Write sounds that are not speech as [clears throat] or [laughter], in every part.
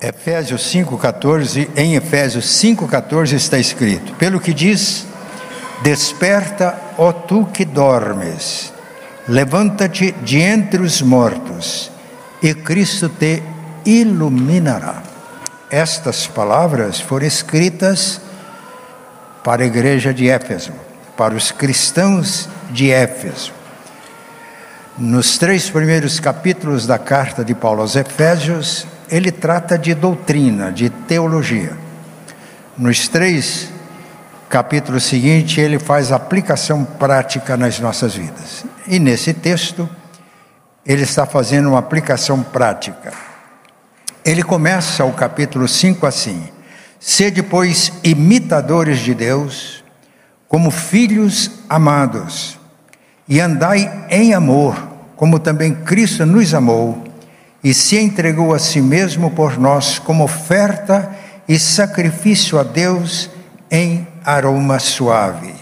Efésios 5,14, em Efésios 5,14 está escrito: Pelo que diz, desperta, ó tu que dormes, levanta-te de entre os mortos, e Cristo te iluminará. Estas palavras foram escritas para a igreja de Éfeso, para os cristãos de Éfeso. Nos três primeiros capítulos da carta de Paulo aos Efésios, ele trata de doutrina, de teologia. Nos três capítulos seguintes, ele faz aplicação prática nas nossas vidas. E nesse texto, ele está fazendo uma aplicação prática. Ele começa o capítulo 5 assim: Sede, pois, imitadores de Deus, como filhos amados, e andai em amor, como também Cristo nos amou e se entregou a si mesmo por nós como oferta e sacrifício a Deus em aroma suave.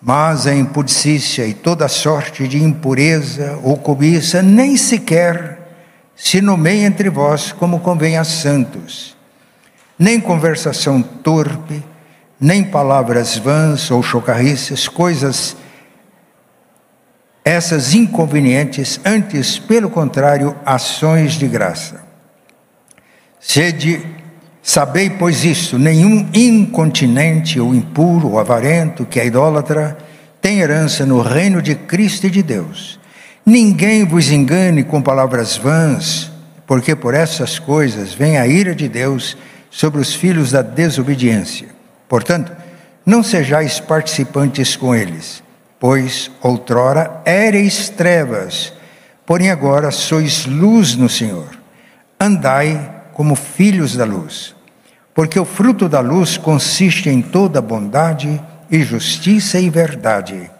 Mas a impudicícia e toda sorte de impureza ou cobiça nem sequer se nomeia entre vós como convém a santos, nem conversação torpe, nem palavras vãs ou chocarrices, coisas essas inconvenientes, antes, pelo contrário, ações de graça. Sede, sabei, pois isto: nenhum incontinente ou impuro ou avarento que é idólatra tem herança no reino de Cristo e de Deus. Ninguém vos engane com palavras vãs, porque por essas coisas vem a ira de Deus sobre os filhos da desobediência. Portanto, não sejais participantes com eles pois outrora éreis trevas, porém agora sois luz no Senhor. Andai como filhos da luz, porque o fruto da luz consiste em toda bondade e justiça e verdade,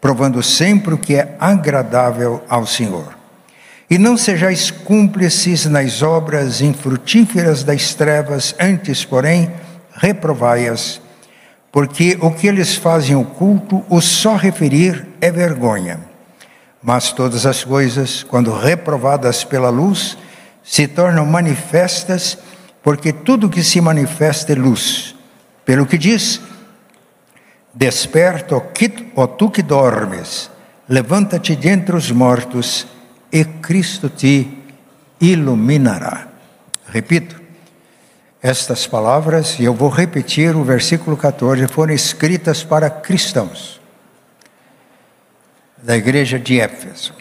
provando sempre o que é agradável ao Senhor. E não sejais cúmplices nas obras infrutíferas das trevas, antes, porém, reprovai-as porque o que eles fazem oculto, o só referir é vergonha. Mas todas as coisas, quando reprovadas pela luz, se tornam manifestas, porque tudo que se manifesta é luz. Pelo que diz: Desperta, ó tu que dormes, levanta-te dentre os mortos, e Cristo te iluminará. Repito, estas palavras, e eu vou repetir o versículo 14, foram escritas para cristãos da igreja de Éfeso.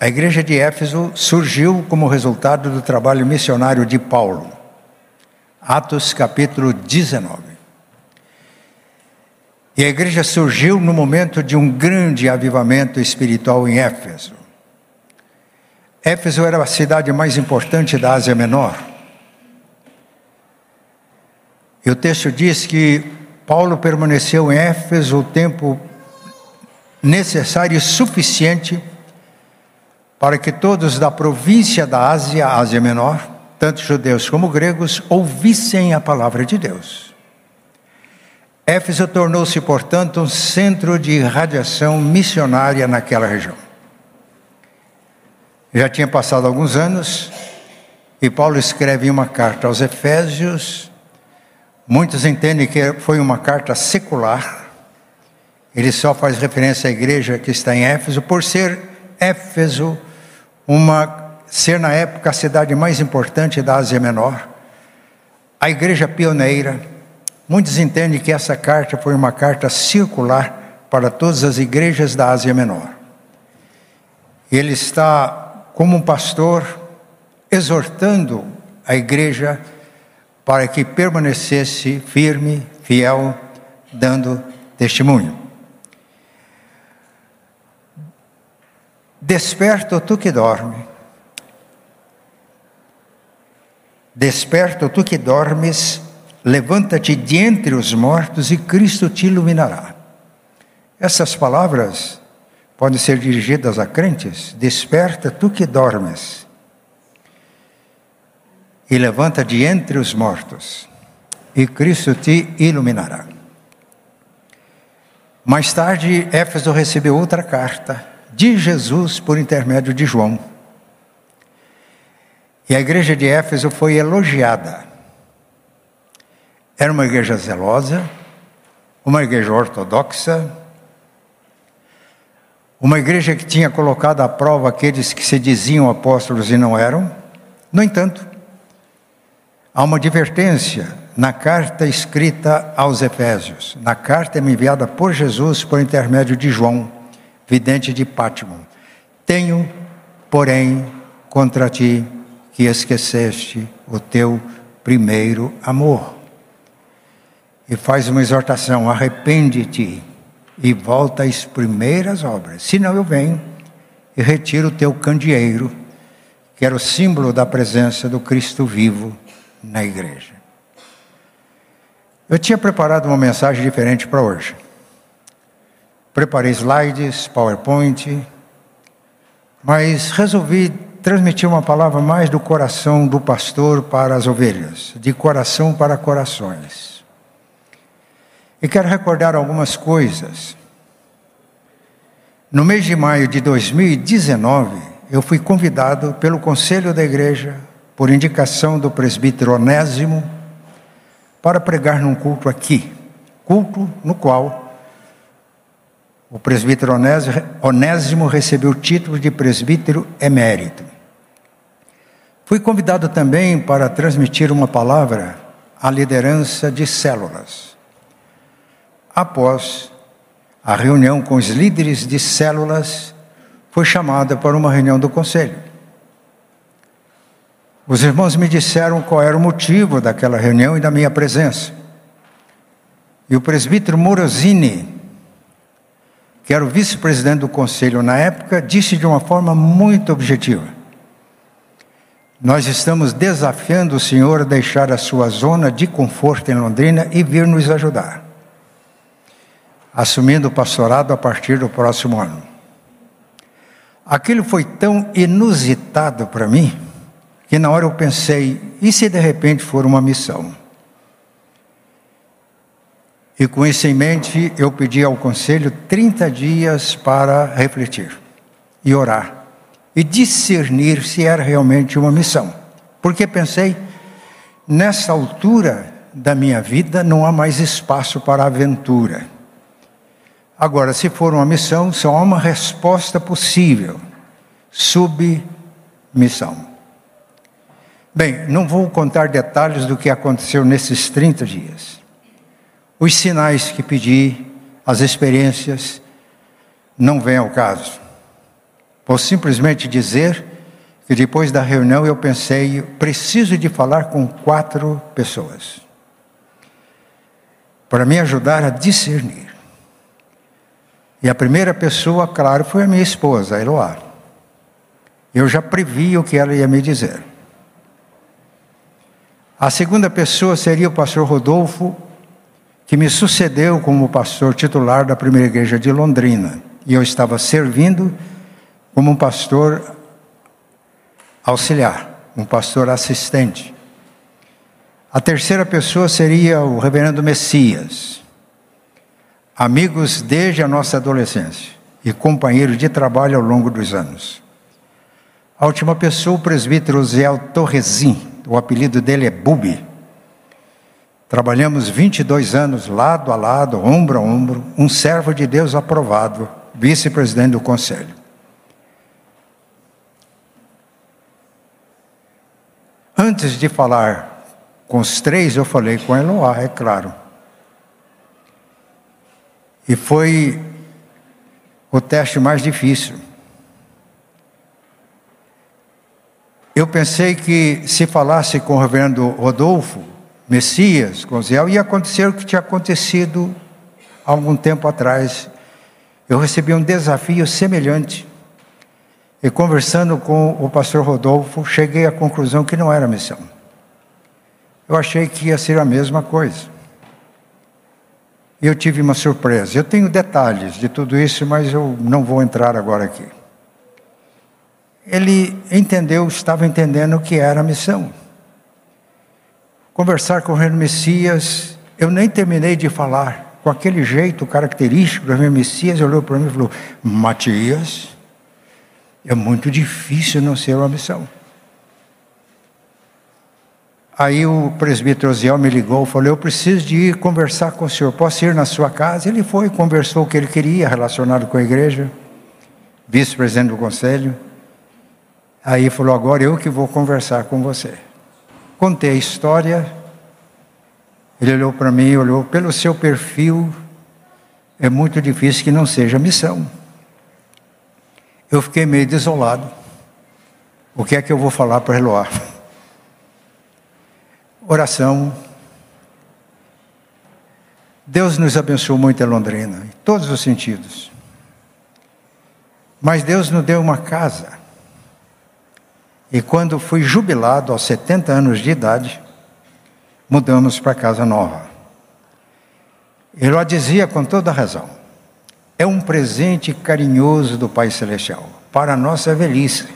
A igreja de Éfeso surgiu como resultado do trabalho missionário de Paulo. Atos capítulo 19. E a igreja surgiu no momento de um grande avivamento espiritual em Éfeso. Éfeso era a cidade mais importante da Ásia Menor e o texto diz que Paulo permaneceu em Éfeso o tempo necessário e suficiente para que todos da província da Ásia, Ásia Menor, tanto judeus como gregos, ouvissem a palavra de Deus. Éfeso tornou-se, portanto, um centro de radiação missionária naquela região. Já tinha passado alguns anos e Paulo escreve uma carta aos Efésios, Muitos entendem que foi uma carta secular. Ele só faz referência à igreja que está em Éfeso, por ser Éfeso uma ser na época a cidade mais importante da Ásia Menor, a igreja pioneira. Muitos entendem que essa carta foi uma carta circular para todas as igrejas da Ásia Menor. Ele está como um pastor exortando a igreja para que permanecesse firme, fiel, dando testemunho. Desperta tu que dorme. Desperta tu que dormes, levanta-te de entre os mortos e Cristo te iluminará. Essas palavras podem ser dirigidas a crentes. Desperta tu que dormes e levanta de entre os mortos, e Cristo te iluminará. Mais tarde, Éfeso recebeu outra carta de Jesus por intermédio de João. E a igreja de Éfeso foi elogiada. Era uma igreja zelosa, uma igreja ortodoxa, uma igreja que tinha colocado à prova aqueles que se diziam apóstolos e não eram. No entanto, há uma advertência na carta escrita aos Efésios, na carta enviada por Jesus por intermédio de João, vidente de Pátimo. Tenho, porém, contra ti que esqueceste o teu primeiro amor. E faz uma exortação: arrepende-te e volta às primeiras obras. Senão eu venho e retiro o teu candeeiro, que era o símbolo da presença do Cristo vivo na igreja. Eu tinha preparado uma mensagem diferente para hoje. Preparei slides, PowerPoint, mas resolvi transmitir uma palavra mais do coração do pastor para as ovelhas, de coração para corações. E quero recordar algumas coisas. No mês de maio de 2019, eu fui convidado pelo conselho da igreja, por indicação do presbítero Onésimo, para pregar num culto aqui, culto no qual o presbítero Onésimo recebeu o título de presbítero emérito. Fui convidado também para transmitir uma palavra à liderança de células. Após a reunião com os líderes de células, fui chamada para uma reunião do conselho. Os irmãos me disseram qual era o motivo daquela reunião e da minha presença. E o presbítero Morosini, que era o vice-presidente do conselho na época, disse de uma forma muito objetiva: Nós estamos desafiando o senhor a deixar a sua zona de conforto em Londrina e vir nos ajudar, assumindo o pastorado a partir do próximo ano. Aquilo foi tão inusitado para mim que na hora eu pensei, e se de repente for uma missão? E com isso em mente, eu pedi ao conselho 30 dias para refletir e orar e discernir se era realmente uma missão. Porque pensei, nessa altura da minha vida não há mais espaço para aventura. Agora, se for uma missão, só há uma resposta possível: submissão. Bem, não vou contar detalhes do que aconteceu nesses 30 dias. Os sinais que pedi, as experiências, não vêm ao caso. Vou simplesmente dizer que depois da reunião eu pensei, preciso de falar com quatro pessoas para me ajudar a discernir. E a primeira pessoa, claro, foi a minha esposa, a Eloá. Eu já previ o que ela ia me dizer. A segunda pessoa seria o pastor Rodolfo, que me sucedeu como pastor titular da primeira igreja de Londrina. E eu estava servindo como um pastor auxiliar, um pastor assistente. A terceira pessoa seria o reverendo Messias, amigos desde a nossa adolescência e companheiro de trabalho ao longo dos anos. A última pessoa, o presbítero Zé Torresim, o apelido dele é Bubi. Trabalhamos 22 anos lado a lado, ombro a ombro, um servo de Deus aprovado, vice-presidente do conselho. Antes de falar com os três, eu falei com Eloá, é claro. E foi o teste mais difícil. Eu pensei que se falasse com o reverendo Rodolfo, Messias, com Zé, ia acontecer o que tinha acontecido há algum tempo atrás. Eu recebi um desafio semelhante. E conversando com o pastor Rodolfo, cheguei à conclusão que não era missão. Eu achei que ia ser a mesma coisa. Eu tive uma surpresa. Eu tenho detalhes de tudo isso, mas eu não vou entrar agora aqui ele entendeu, estava entendendo o que era a missão. Conversar com o reino Messias, eu nem terminei de falar, com aquele jeito característico do reino Messias, olhou para mim e falou: Matias, é muito difícil não ser uma missão. Aí o presbítero Osiel me ligou, falou: Eu preciso de ir conversar com o senhor. Posso ir na sua casa? Ele foi, conversou o que ele queria relacionado com a igreja, vice-presidente do conselho. Aí falou: Agora eu que vou conversar com você. Contei a história. Ele olhou para mim, olhou pelo seu perfil. É muito difícil que não seja missão. Eu fiquei meio desolado. O que é que eu vou falar para Eloá? [laughs] Oração. Deus nos abençoou muito em Londrina, em todos os sentidos. Mas Deus nos deu uma casa. E quando fui jubilado aos 70 anos de idade, mudamos para casa nova. Ele dizia com toda razão: é um presente carinhoso do Pai Celestial para a nossa velhice.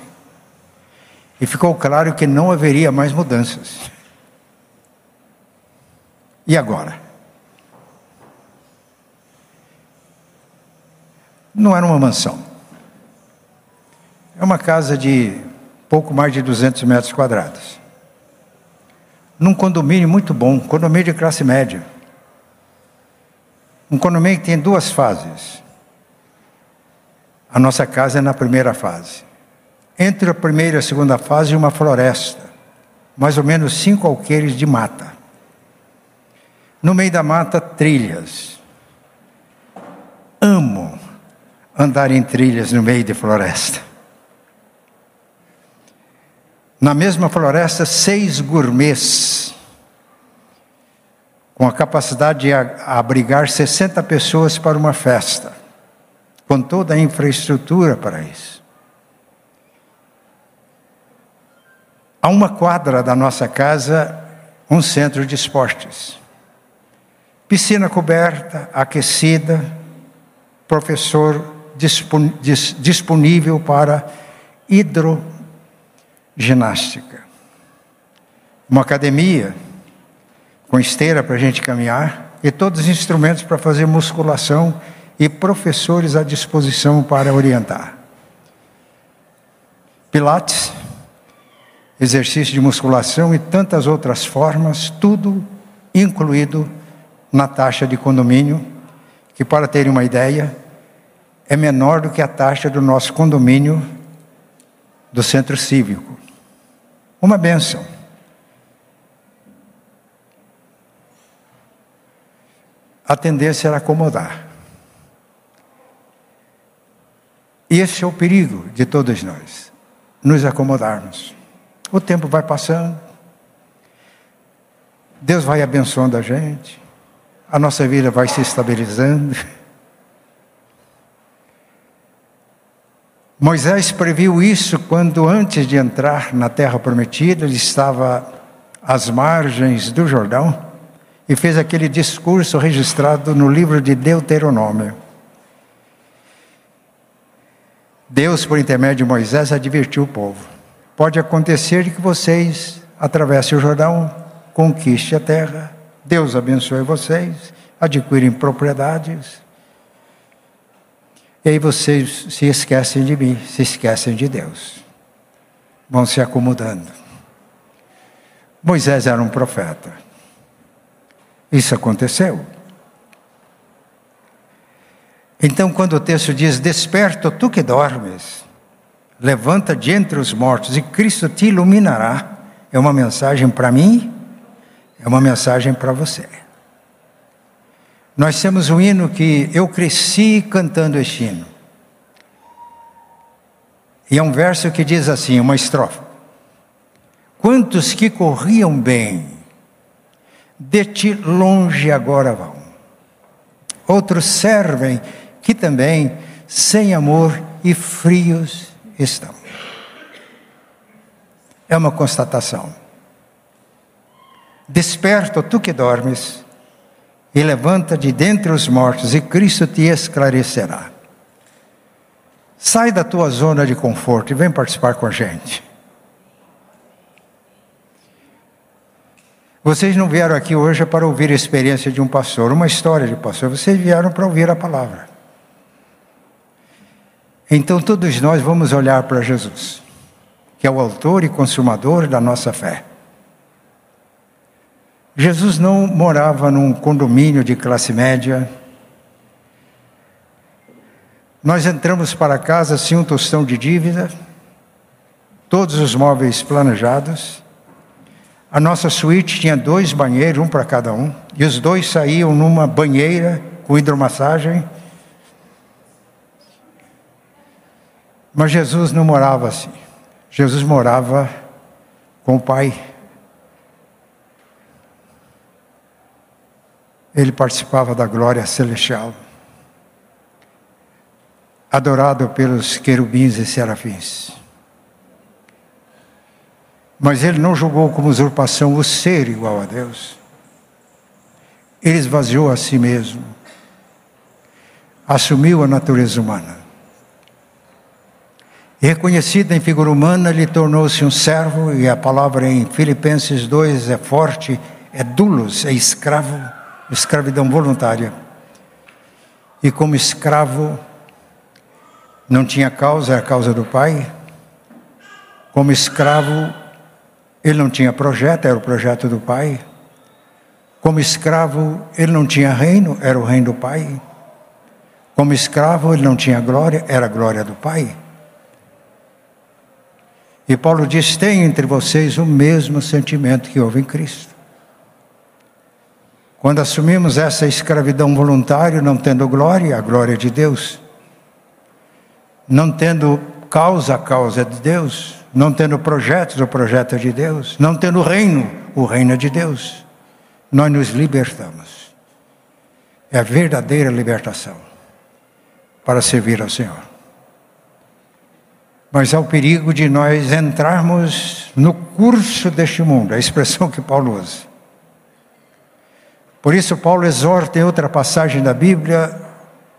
E ficou claro que não haveria mais mudanças. E agora? Não era uma mansão. É uma casa de pouco mais de 200 metros quadrados. Num condomínio muito bom, condomínio de classe média. Um condomínio que tem duas fases. A nossa casa é na primeira fase. Entre a primeira e a segunda fase, uma floresta, mais ou menos cinco alqueires de mata. No meio da mata, trilhas. Amo andar em trilhas no meio de floresta. Na mesma floresta, seis gourmets, com a capacidade de abrigar 60 pessoas para uma festa, com toda a infraestrutura para isso. A uma quadra da nossa casa, um centro de esportes. Piscina coberta, aquecida, professor disponível para hidroginástica. Uma academia com esteira para a gente caminhar e todos os instrumentos para fazer musculação e professores à disposição para orientar. Pilates, exercício de musculação e tantas outras formas, tudo incluído na taxa de condomínio, que para terem uma ideia, é menor do que a taxa do nosso condomínio do centro cívico. Uma benção. A tendência era acomodar. Esse é o perigo de todos nós, nos acomodarmos. O tempo vai passando, Deus vai abençoando a gente, a nossa vida vai se estabilizando. [laughs] Moisés previu isso quando, antes de entrar na terra prometida, ele estava às margens do Jordão e fez aquele discurso registrado no livro de Deuteronômio. Deus, por intermédio de Moisés, advertiu o povo: pode acontecer que vocês atravessem o Jordão, conquistem a terra, Deus abençoe vocês, adquirem propriedades. E aí vocês se esquecem de mim, se esquecem de Deus. Vão se acomodando. Moisés era um profeta. Isso aconteceu. Então, quando o texto diz: Desperta, tu que dormes, levanta de entre os mortos e Cristo te iluminará, é uma mensagem para mim é uma mensagem para você. Nós temos um hino que eu cresci cantando este hino. E é um verso que diz assim, uma estrofe. Quantos que corriam bem, de ti longe agora vão. Outros servem que também sem amor e frios estão. É uma constatação. Desperta, tu que dormes, e levanta de dentre os mortos, e Cristo te esclarecerá. Sai da tua zona de conforto e vem participar com a gente. Vocês não vieram aqui hoje para ouvir a experiência de um pastor, uma história de pastor, vocês vieram para ouvir a palavra. Então todos nós vamos olhar para Jesus, que é o autor e consumador da nossa fé. Jesus não morava num condomínio de classe média. Nós entramos para casa sem um tostão de dívida, todos os móveis planejados. A nossa suíte tinha dois banheiros, um para cada um, e os dois saíam numa banheira com hidromassagem. Mas Jesus não morava assim. Jesus morava com o Pai. Ele participava da glória celestial, adorado pelos querubins e serafins. Mas ele não julgou como usurpação o ser igual a Deus. Ele esvaziou a si mesmo, assumiu a natureza humana. Reconhecido em figura humana, ele tornou-se um servo, e a palavra em Filipenses 2 é forte, é dulos, é escravo, escravidão voluntária. E como escravo, não tinha causa, era a causa do pai. Como escravo, ele não tinha projeto, era o projeto do pai. Como escravo, ele não tinha reino, era o reino do pai. Como escravo, ele não tinha glória, era a glória do pai. E Paulo diz: tem entre vocês o mesmo sentimento que houve em Cristo. Quando assumimos essa escravidão voluntária, não tendo glória, a glória de Deus, não tendo causa, a causa de Deus, não tendo projetos, o projeto de Deus, não tendo reino, o reino é de Deus, nós nos libertamos. É a verdadeira libertação para servir ao Senhor. Mas há o perigo de nós entrarmos no curso deste mundo, é a expressão que Paulo usa. Por isso, Paulo exorta em outra passagem da Bíblia,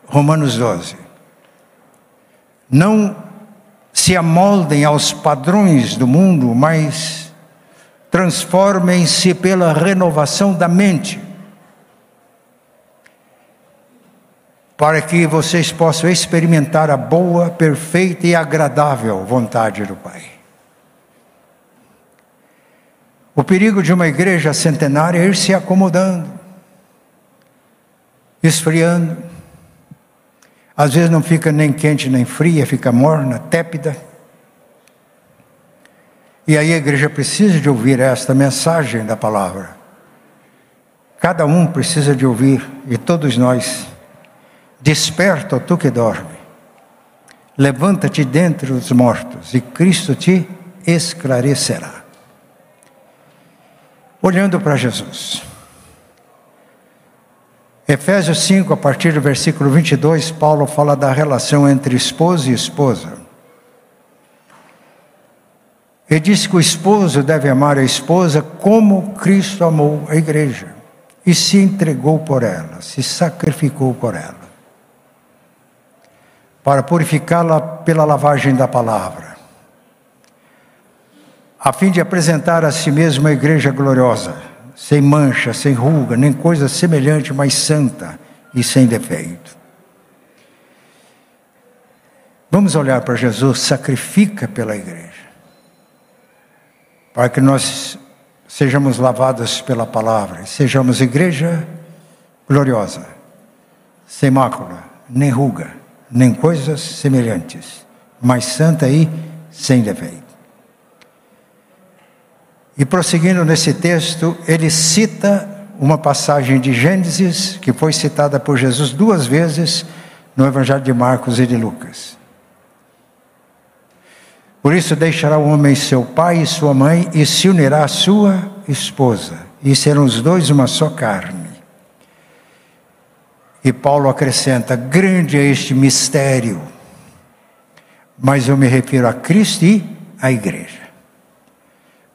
Romanos 12: não se amoldem aos padrões do mundo, mas transformem-se pela renovação da mente para que vocês possam experimentar a boa, perfeita e agradável vontade do Pai. O perigo de uma igreja centenária é ir se acomodando, esfriando. Às vezes não fica nem quente nem fria, fica morna, tépida. E aí a igreja precisa de ouvir esta mensagem da palavra. Cada um precisa de ouvir, e todos nós Desperta, tu que dorme. Levanta-te dentre os mortos e Cristo te esclarecerá. Olhando para Jesus. Efésios 5, a partir do versículo 22, Paulo fala da relação entre esposo e esposa. Ele diz que o esposo deve amar a esposa como Cristo amou a igreja e se entregou por ela, se sacrificou por ela para purificá-la pela lavagem da palavra, a fim de apresentar a si mesmo uma igreja gloriosa, sem mancha, sem ruga, nem coisa semelhante, mas santa e sem defeito. Vamos olhar para Jesus, sacrifica pela igreja, para que nós sejamos lavados pela palavra, sejamos igreja gloriosa, sem mácula, nem ruga nem coisas semelhantes, mas santa e sem defeito. E prosseguindo nesse texto, ele cita uma passagem de Gênesis que foi citada por Jesus duas vezes no Evangelho de Marcos e de Lucas. Por isso deixará o homem seu pai e sua mãe e se unirá à sua esposa, e serão os dois uma só carne. E Paulo acrescenta: grande é este mistério, mas eu me refiro a Cristo e à igreja.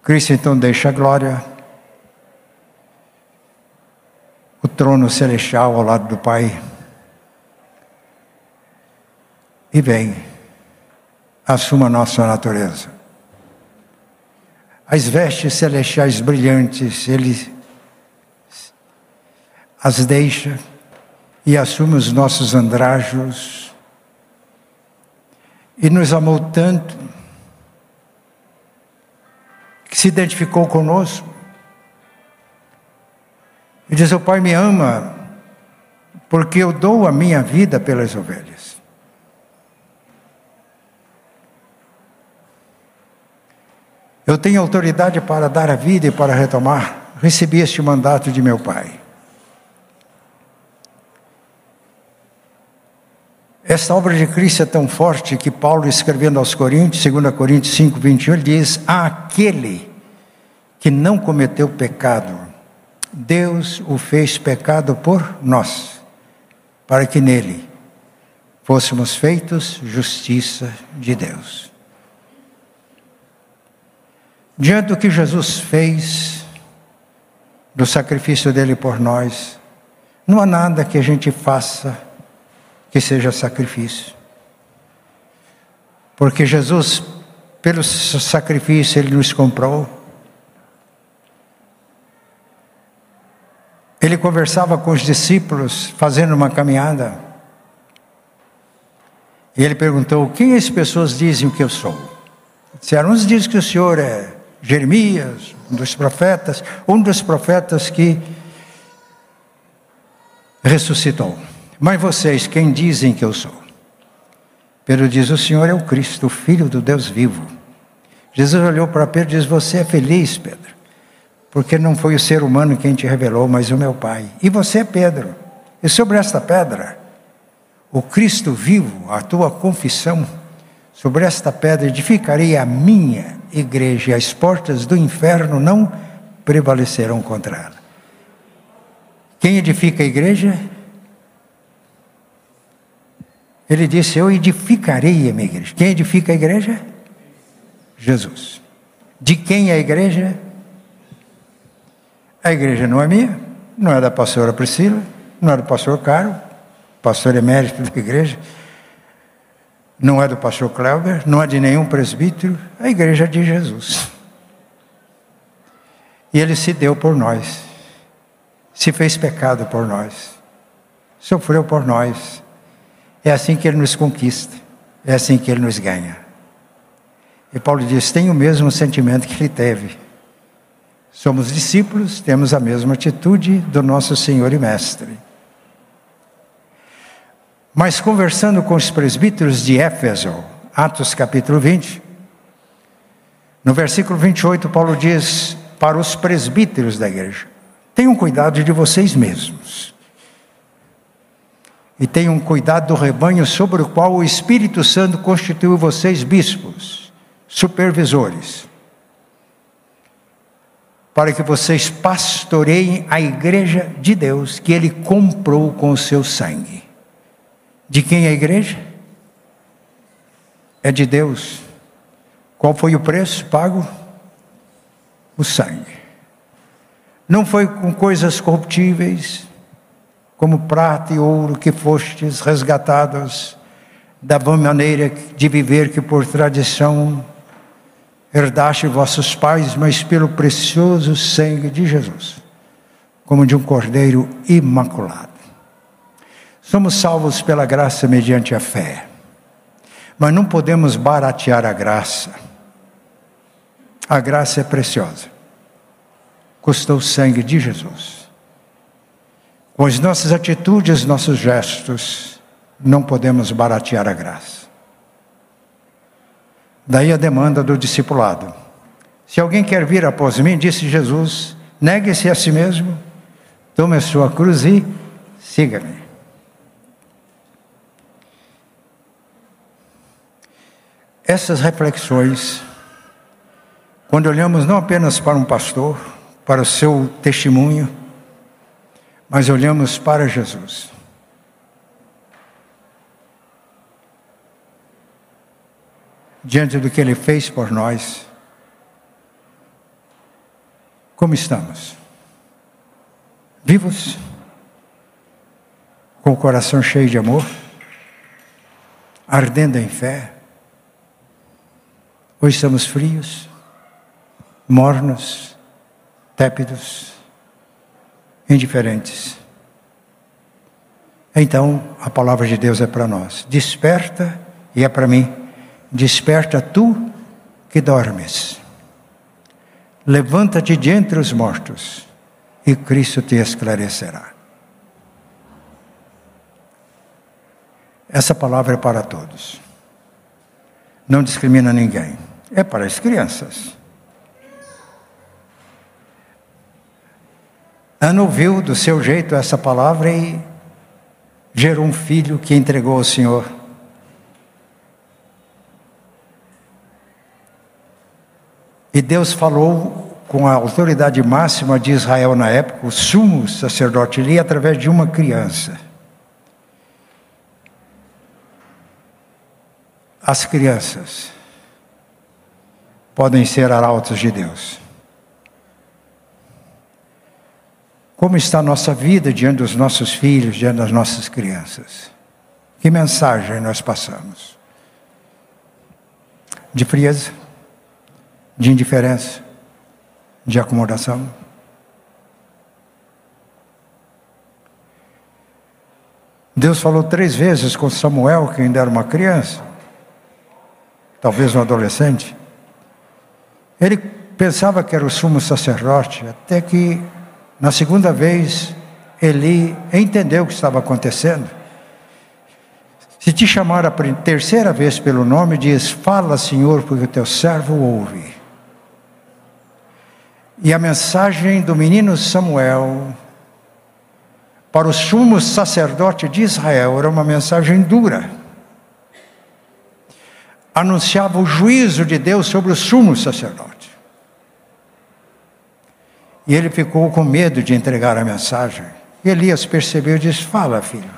Cristo então deixa a glória, o trono celestial ao lado do Pai, e vem, assuma a nossa natureza. As vestes celestiais brilhantes, ele as deixa e assume os nossos andrajos. E nos amou tanto que se identificou conosco E diz: O Pai me ama porque eu dou a minha vida pelas ovelhas. Eu tenho autoridade para dar a vida e para retomar. Recebi este mandato de meu Pai. Esta obra de Cristo é tão forte que Paulo, escrevendo aos Coríntios, 2 Coríntios 5, 21, ele diz: Aquele que não cometeu pecado, Deus o fez pecado por nós para que nele fôssemos feitos justiça de Deus. Diante do que Jesus fez, do sacrifício dele por nós, não há nada que a gente faça que seja sacrifício. Porque Jesus, pelo sacrifício, ele nos comprou. Ele conversava com os discípulos, fazendo uma caminhada. E ele perguntou: Quem as pessoas dizem que eu sou? Disseram: Uns dizem que o senhor é Jeremias, um dos profetas, um dos profetas que ressuscitou. Mas vocês, quem dizem que eu sou? Pedro diz: O Senhor é o Cristo, o Filho do Deus vivo. Jesus olhou para Pedro e disse: Você é feliz, Pedro porque não foi o ser humano quem te revelou, mas o meu Pai. E você Pedro. E sobre esta pedra, o Cristo vivo, a tua confissão, sobre esta pedra edificarei a minha igreja, as portas do inferno não prevalecerão contra ela. Quem edifica a igreja? Ele disse: Eu edificarei a minha igreja. Quem edifica a igreja? Jesus. De quem é a igreja? A igreja não é minha, não é da pastora Priscila, não é do pastor Caro, pastor emérito da igreja, não é do pastor Cléber, não é de nenhum presbítero, a igreja é de Jesus. E ele se deu por nós, se fez pecado por nós, sofreu por nós. É assim que ele nos conquista, é assim que ele nos ganha. E Paulo diz: tem o mesmo sentimento que ele teve Somos discípulos, temos a mesma atitude do nosso Senhor e Mestre. Mas conversando com os presbíteros de Éfeso, Atos capítulo 20, no versículo 28, Paulo diz para os presbíteros da igreja: tenham cuidado de vocês mesmos. E tenham cuidado do rebanho sobre o qual o Espírito Santo constituiu vocês bispos, supervisores para que vocês pastoreiem a igreja de Deus que ele comprou com o seu sangue. De quem é a igreja? É de Deus. Qual foi o preço pago? O sangue. Não foi com coisas corruptíveis, como prata e ouro, que fostes resgatados da maneira de viver que por tradição herdaste vossos pais, mas pelo precioso sangue de Jesus, como de um cordeiro imaculado. Somos salvos pela graça mediante a fé, mas não podemos baratear a graça. A graça é preciosa, custou o sangue de Jesus. Com as nossas atitudes, nossos gestos, não podemos baratear a graça. Daí a demanda do discipulado. Se alguém quer vir após mim, disse Jesus, negue-se a si mesmo, tome a sua cruz e siga-me. Essas reflexões, quando olhamos não apenas para um pastor, para o seu testemunho, mas olhamos para Jesus. diante do que Ele fez por nós, como estamos? Vivos? Com o coração cheio de amor? Ardendo em fé? Ou estamos frios, mornos, tépidos, indiferentes? Então, a palavra de Deus é para nós. Desperta e é para mim Desperta tu que dormes. Levanta-te de entre os mortos e Cristo te esclarecerá. Essa palavra é para todos. Não discrimina ninguém. É para as crianças. Ana ouviu do seu jeito essa palavra e gerou um filho que entregou ao Senhor. E Deus falou com a autoridade máxima de Israel na época, o sumo sacerdote ali, através de uma criança. As crianças podem ser arautos de Deus. Como está a nossa vida diante dos nossos filhos, diante das nossas crianças? Que mensagem nós passamos? De frieza? De indiferença? De acomodação? Deus falou três vezes com Samuel, que ainda era uma criança, talvez um adolescente. Ele pensava que era o sumo sacerdote, até que na segunda vez, Eli entendeu o que estava acontecendo. Se te chamar a terceira vez pelo nome, diz: Fala, Senhor, porque o teu servo ouve. E a mensagem do menino Samuel para o sumo sacerdote de Israel era uma mensagem dura. Anunciava o juízo de Deus sobre o sumo sacerdote. E ele ficou com medo de entregar a mensagem. E Elias percebeu e disse: Fala, filho.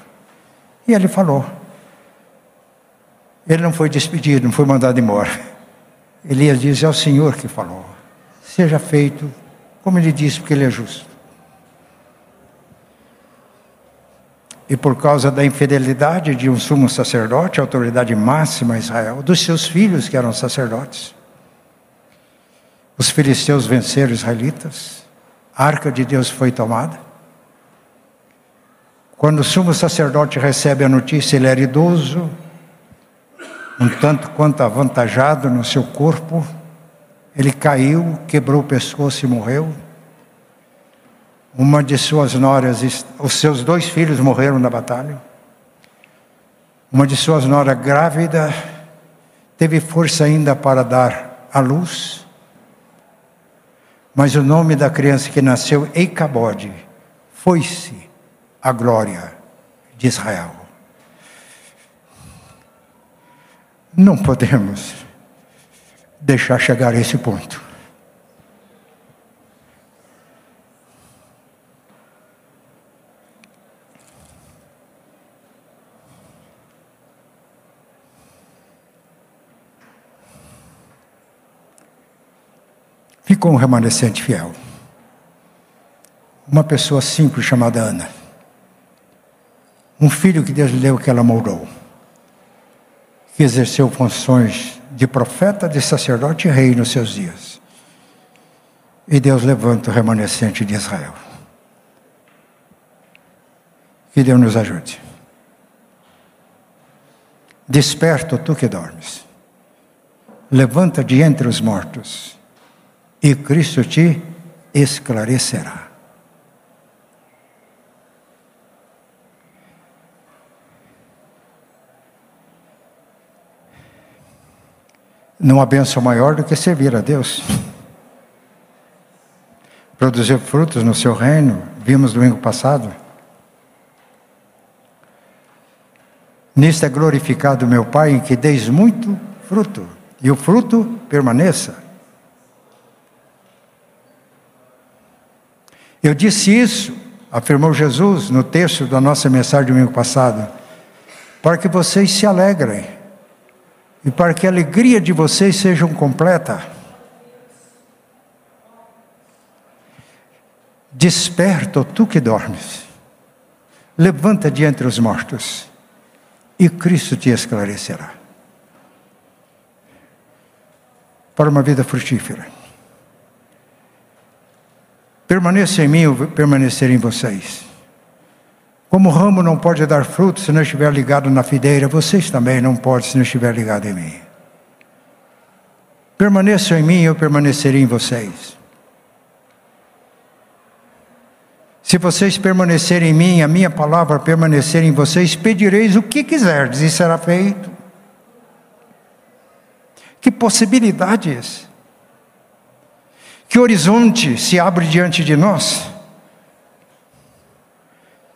E ele falou. Ele não foi despedido, não foi mandado embora. Elias diz: É o Senhor que falou. Seja feito como ele disse, porque ele é justo. E por causa da infidelidade de um sumo sacerdote, autoridade máxima em Israel, dos seus filhos que eram sacerdotes, os filisteus venceram os israelitas a arca de Deus foi tomada. Quando o sumo sacerdote recebe a notícia, ele era idoso, um tanto quanto avantajado no seu corpo, ele caiu, quebrou o pescoço e morreu. Uma de suas noras, os seus dois filhos morreram na batalha. Uma de suas noras grávida teve força ainda para dar à luz. Mas o nome da criança que nasceu em Cabode foi-se a glória de Israel. Não podemos deixar chegar a esse ponto. Ficou um remanescente fiel. Uma pessoa simples chamada Ana. Um filho que Deus lhe deu que ela moldou. Que exerceu funções de profeta, de sacerdote e rei nos seus dias. E Deus levanta o remanescente de Israel. Que Deus nos ajude. Desperta tu que dormes. Levanta de entre os mortos e Cristo te esclarecerá. Não há bênção maior do que servir a Deus. Produzir frutos no seu reino, vimos domingo passado. Nisto é glorificado meu Pai, em que deis muito fruto, e o fruto permaneça. Eu disse isso, afirmou Jesus no texto da nossa mensagem do domingo passado, para que vocês se alegrem e para que a alegria de vocês seja completa. Desperta, tu que dormes, levanta de entre os mortos, e Cristo te esclarecerá para uma vida frutífera. Permaneça em mim, eu permanecer em vocês. Como o ramo não pode dar fruto se não estiver ligado na videira, vocês também não podem se não estiver ligado em mim. Permaneçam em mim, eu permanecerei em vocês. Se vocês permanecerem em mim, a minha palavra permanecer em vocês, pedireis o que quiserdes e será feito. Que possibilidades! Que horizonte se abre diante de nós!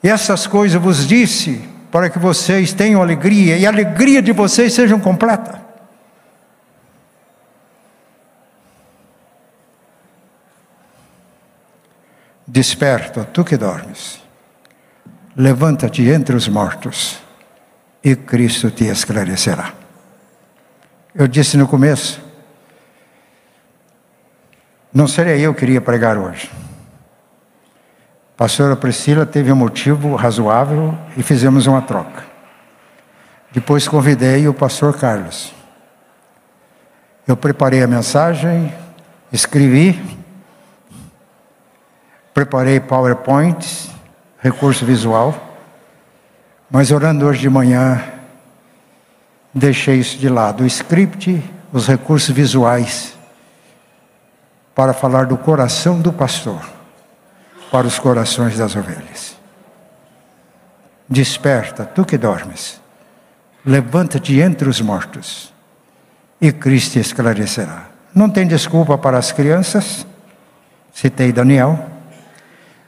Essas coisas vos disse para que vocês tenham alegria e a alegria de vocês seja completa. Desperta, tu que dormes, levanta-te entre os mortos e Cristo te esclarecerá. Eu disse no começo, não seria eu que iria pregar hoje. A pastora Priscila teve um motivo razoável e fizemos uma troca. Depois convidei o pastor Carlos. Eu preparei a mensagem, escrevi, preparei PowerPoint, recurso visual, mas orando hoje de manhã, deixei isso de lado. O script, os recursos visuais, para falar do coração do pastor, para os corações das ovelhas. Desperta, tu que dormes, levanta-te entre os mortos, e Cristo esclarecerá. Não tem desculpa para as crianças, citei Daniel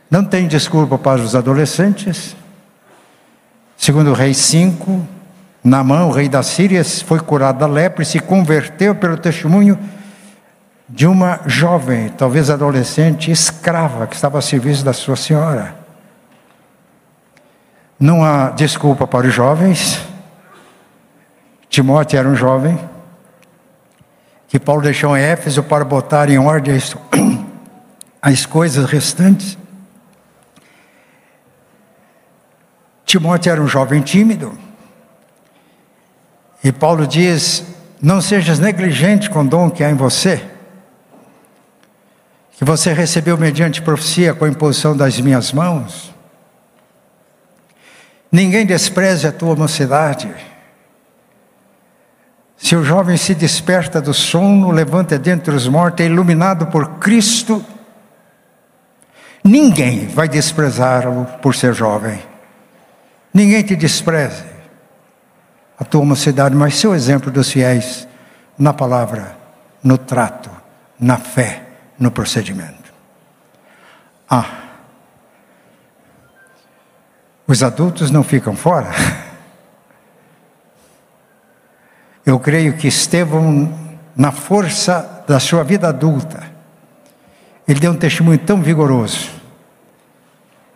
não tem desculpa para os adolescentes. Segundo o rei 5, Namã, o rei da Síria, foi curado da lepra e se converteu pelo testemunho de uma jovem, talvez adolescente, escrava, que estava a serviço da sua senhora. Não há desculpa para os jovens. Timóteo era um jovem que Paulo deixou em Éfeso para botar em ordem as [clears throat] coisas restantes. Timóteo era um jovem tímido. E Paulo diz: Não sejas negligente com o dom que há em você, que você recebeu mediante profecia com a imposição das minhas mãos. Ninguém despreze a tua mocidade. Se o jovem se desperta do sono, levanta dentre os mortos, é iluminado por Cristo, ninguém vai desprezá-lo por ser jovem. Ninguém te despreze, a tua mocidade, mas seu exemplo dos fiéis na palavra, no trato, na fé, no procedimento. Ah, os adultos não ficam fora. [laughs] Eu creio que Estevão, na força da sua vida adulta, ele deu um testemunho tão vigoroso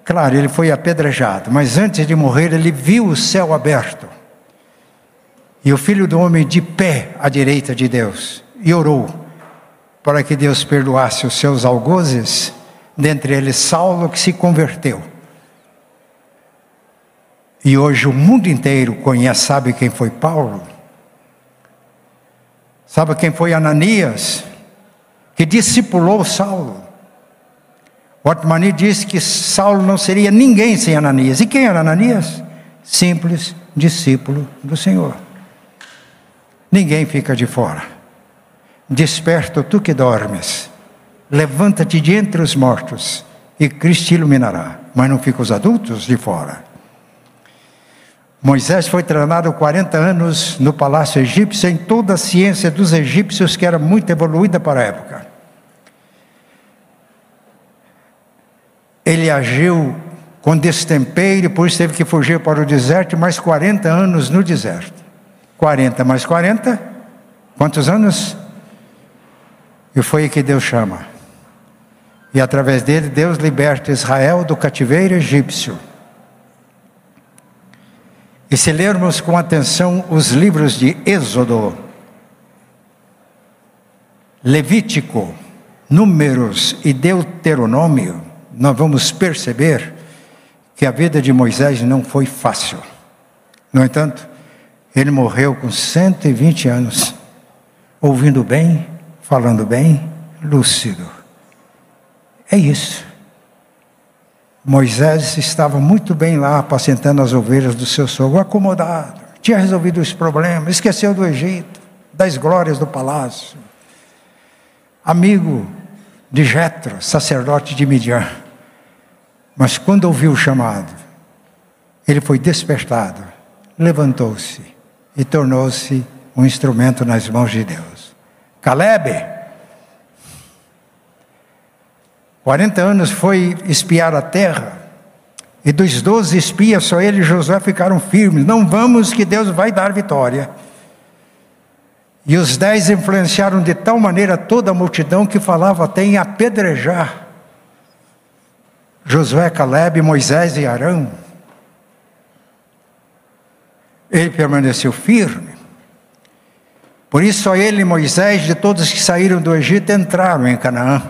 Claro, ele foi apedrejado, mas antes de morrer, ele viu o céu aberto e o filho do homem de pé à direita de Deus e orou para que Deus perdoasse os seus algozes, dentre eles Saulo, que se converteu. E hoje o mundo inteiro conhece, sabe quem foi Paulo? Sabe quem foi Ananias? Que discipulou Saulo. Otmani disse que Saulo não seria ninguém sem Ananias. E quem era Ananias? Simples discípulo do Senhor. Ninguém fica de fora. Desperta tu que dormes. Levanta-te de entre os mortos e Cristo te iluminará. Mas não ficam os adultos de fora. Moisés foi treinado 40 anos no palácio egípcio em toda a ciência dos egípcios que era muito evoluída para a época. Ele agiu com destempeiro, depois teve que fugir para o deserto, mais 40 anos no deserto. 40 mais 40, quantos anos? E foi que Deus chama. E através dele, Deus liberta Israel do cativeiro egípcio. E se lermos com atenção os livros de Êxodo, Levítico, Números e Deuteronômio, nós vamos perceber que a vida de Moisés não foi fácil. No entanto, ele morreu com 120 anos, ouvindo bem, falando bem, lúcido. É isso. Moisés estava muito bem lá, apacentando as ovelhas do seu sogro, acomodado, tinha resolvido os problemas, esqueceu do Egito, das glórias do palácio. Amigo de Jetro, sacerdote de Midian. Mas quando ouviu o chamado, ele foi despertado, levantou-se e tornou-se um instrumento nas mãos de Deus. Caleb, 40 anos foi espiar a terra, e dos doze espias, só ele e Josué ficaram firmes. Não vamos que Deus vai dar vitória. E os dez influenciaram de tal maneira toda a multidão que falava até em apedrejar Josué, Caleb, Moisés e Arão. Ele permaneceu firme. Por isso, só ele e Moisés, de todos que saíram do Egito, entraram em Canaã.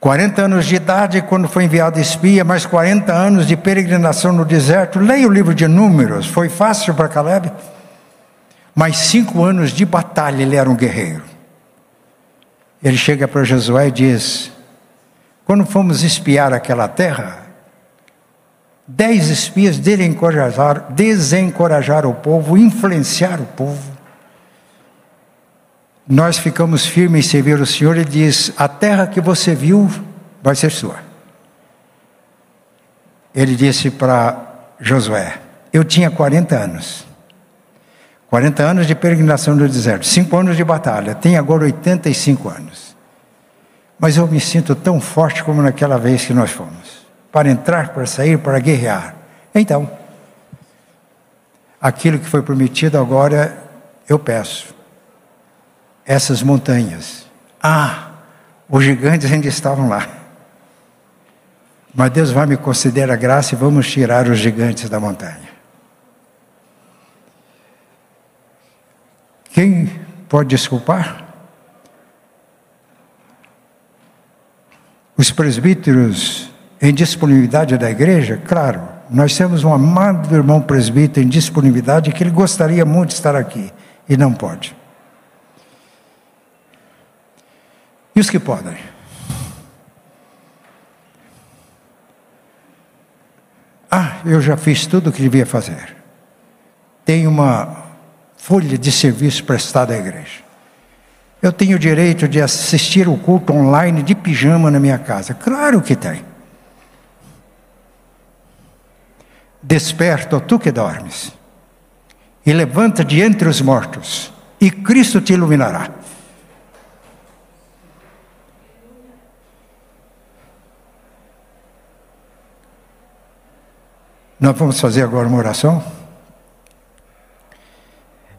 40 anos de idade quando foi enviado espia, mais 40 anos de peregrinação no deserto. Leia o livro de Números, foi fácil para Caleb. Mais cinco anos de batalha, ele era um guerreiro. Ele chega para Josué e diz: Quando fomos espiar aquela terra, dez espias desencorajaram, desencorajaram o povo, influenciaram o povo. Nós ficamos firmes em servir o Senhor e diz: A terra que você viu vai ser sua. Ele disse para Josué: Eu tinha 40 anos. 40 anos de peregrinação no deserto, 5 anos de batalha, tenho agora 85 anos. Mas eu me sinto tão forte como naquela vez que nós fomos para entrar, para sair, para guerrear. Então, aquilo que foi prometido agora eu peço essas montanhas. Ah, os gigantes ainda estavam lá. Mas Deus vai me conceder a graça e vamos tirar os gigantes da montanha. Quem pode desculpar? Os presbíteros em disponibilidade da igreja? Claro, nós temos um amado irmão presbítero em disponibilidade que ele gostaria muito de estar aqui e não pode. E os que podem? Ah, eu já fiz tudo o que devia fazer. Tenho uma folha de serviço prestada à igreja. Eu tenho o direito de assistir o culto online de pijama na minha casa. Claro que tem. Desperta, tu que dormes, e levanta de entre os mortos, e Cristo te iluminará. Nós vamos fazer agora uma oração.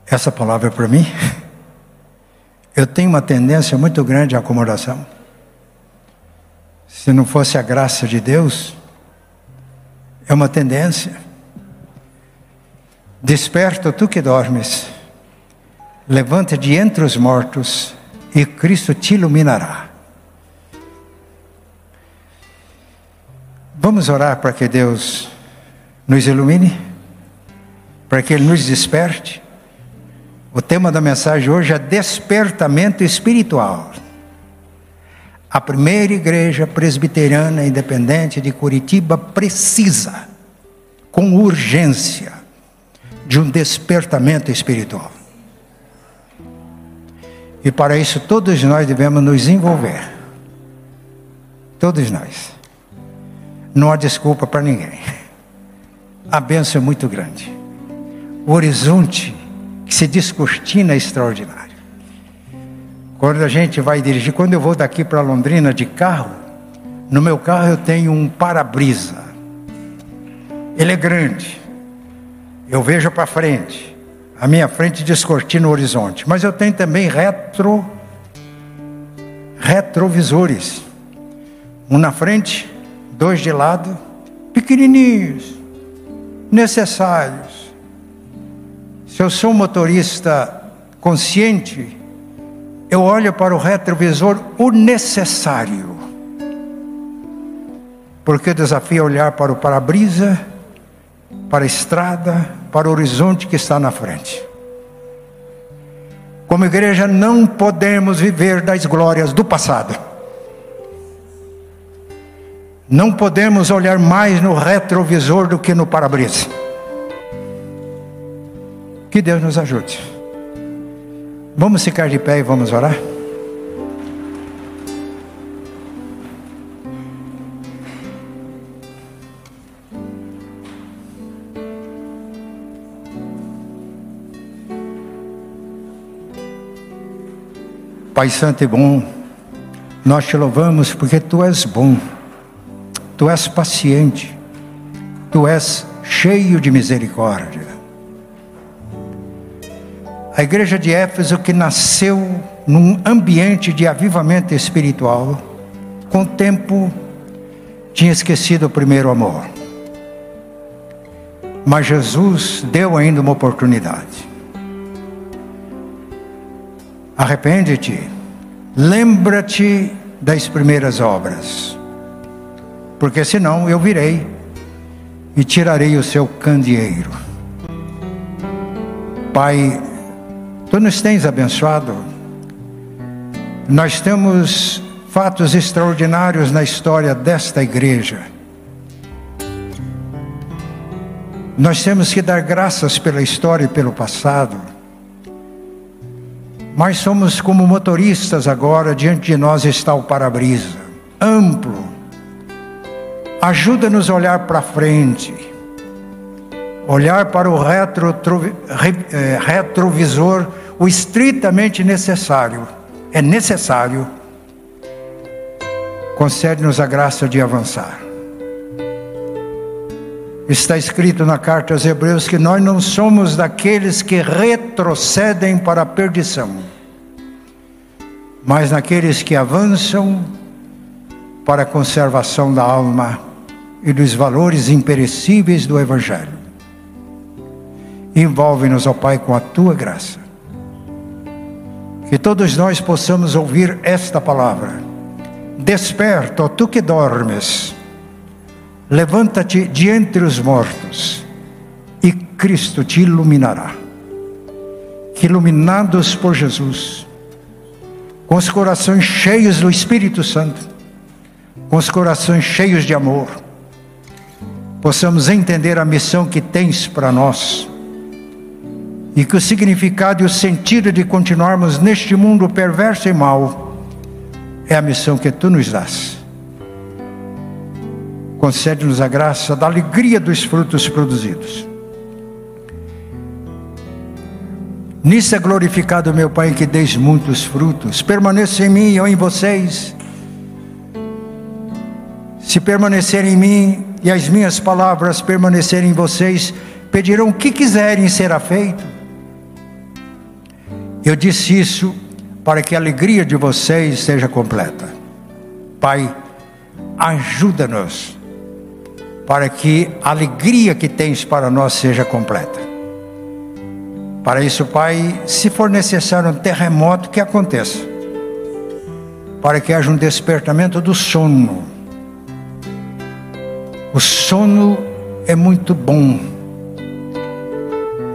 Essa palavra é para mim. Eu tenho uma tendência muito grande à acomodação. Se não fosse a graça de Deus, é uma tendência. Desperta tu que dormes, levanta de entre os mortos e Cristo te iluminará. Vamos orar para que Deus nos ilumine, para que Ele nos desperte. O tema da mensagem hoje é despertamento espiritual. A primeira igreja presbiteriana independente de Curitiba precisa, com urgência, de um despertamento espiritual. E para isso todos nós devemos nos envolver. Todos nós. Não há desculpa para ninguém a bênção é muito grande. O horizonte que se descortina é extraordinário. Quando a gente vai dirigir, quando eu vou daqui para Londrina de carro, no meu carro eu tenho um para-brisa. Ele é grande. Eu vejo para frente. A minha frente descortina o horizonte. Mas eu tenho também retro retrovisores. Um na frente, dois de lado, pequenininhos necessários. Se eu sou um motorista consciente, eu olho para o retrovisor o necessário. Porque o desafio é olhar para o para-brisa, para a estrada, para o horizonte que está na frente. Como igreja, não podemos viver das glórias do passado. Não podemos olhar mais no retrovisor do que no para-brisa. Que Deus nos ajude. Vamos ficar de pé e vamos orar? Pai Santo e bom, nós te louvamos porque tu és bom, tu és paciente, tu és cheio de misericórdia. A igreja de Éfeso, que nasceu num ambiente de avivamento espiritual, com o tempo tinha esquecido o primeiro amor. Mas Jesus deu ainda uma oportunidade. Arrepende-te, lembra-te das primeiras obras, porque senão eu virei e tirarei o seu candeeiro. Pai, tu nos tens abençoado, nós temos fatos extraordinários na história desta igreja. Nós temos que dar graças pela história e pelo passado. Mas somos como motoristas agora, diante de nós está o para-brisa, amplo. Ajuda-nos a olhar para frente, olhar para o retro, eh, retrovisor, o estritamente necessário. É necessário concede-nos a graça de avançar. Está escrito na carta aos Hebreus que nós não somos daqueles que retrocedem para a perdição, mas naqueles que avançam para a conservação da alma e dos valores imperecíveis do Evangelho. Envolve-nos, ó Pai, com a tua graça. Que todos nós possamos ouvir esta palavra. Desperta, tu que dormes, levanta-te de entre os mortos, e Cristo te iluminará. Que iluminados por Jesus, com os corações cheios do Espírito Santo, com os corações cheios de amor, possamos entender a missão que tens para nós e que o significado e o sentido de continuarmos neste mundo perverso e mau é a missão que tu nos dás. Concede-nos a graça da alegria dos frutos produzidos. Nisso é glorificado, meu Pai, que deis muitos frutos. Permaneça em mim e eu em vocês. Se permanecerem em mim e as minhas palavras permanecerem em vocês, pedirão o que quiserem será feito. Eu disse isso para que a alegria de vocês seja completa. Pai, ajuda-nos para que a alegria que tens para nós seja completa. Para isso, Pai, se for necessário um terremoto, que aconteça. Para que haja um despertamento do sono. O sono é muito bom.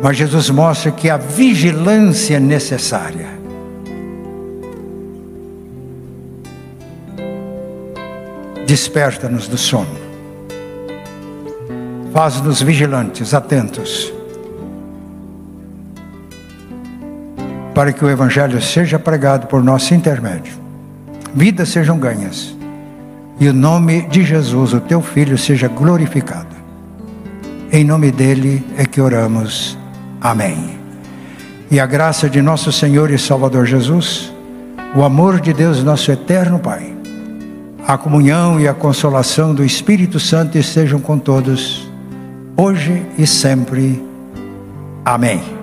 Mas Jesus mostra que a vigilância é necessária. Desperta-nos do sono. Faz-nos vigilantes, atentos. Para que o Evangelho seja pregado por nosso intermédio. Vidas sejam ganhas. E o nome de Jesus, o teu Filho, seja glorificado. Em nome dele é que oramos. Amém. E a graça de nosso Senhor e Salvador Jesus, o amor de Deus, nosso eterno Pai a comunhão e a consolação do Espírito Santo estejam com todos, hoje e sempre. Amém.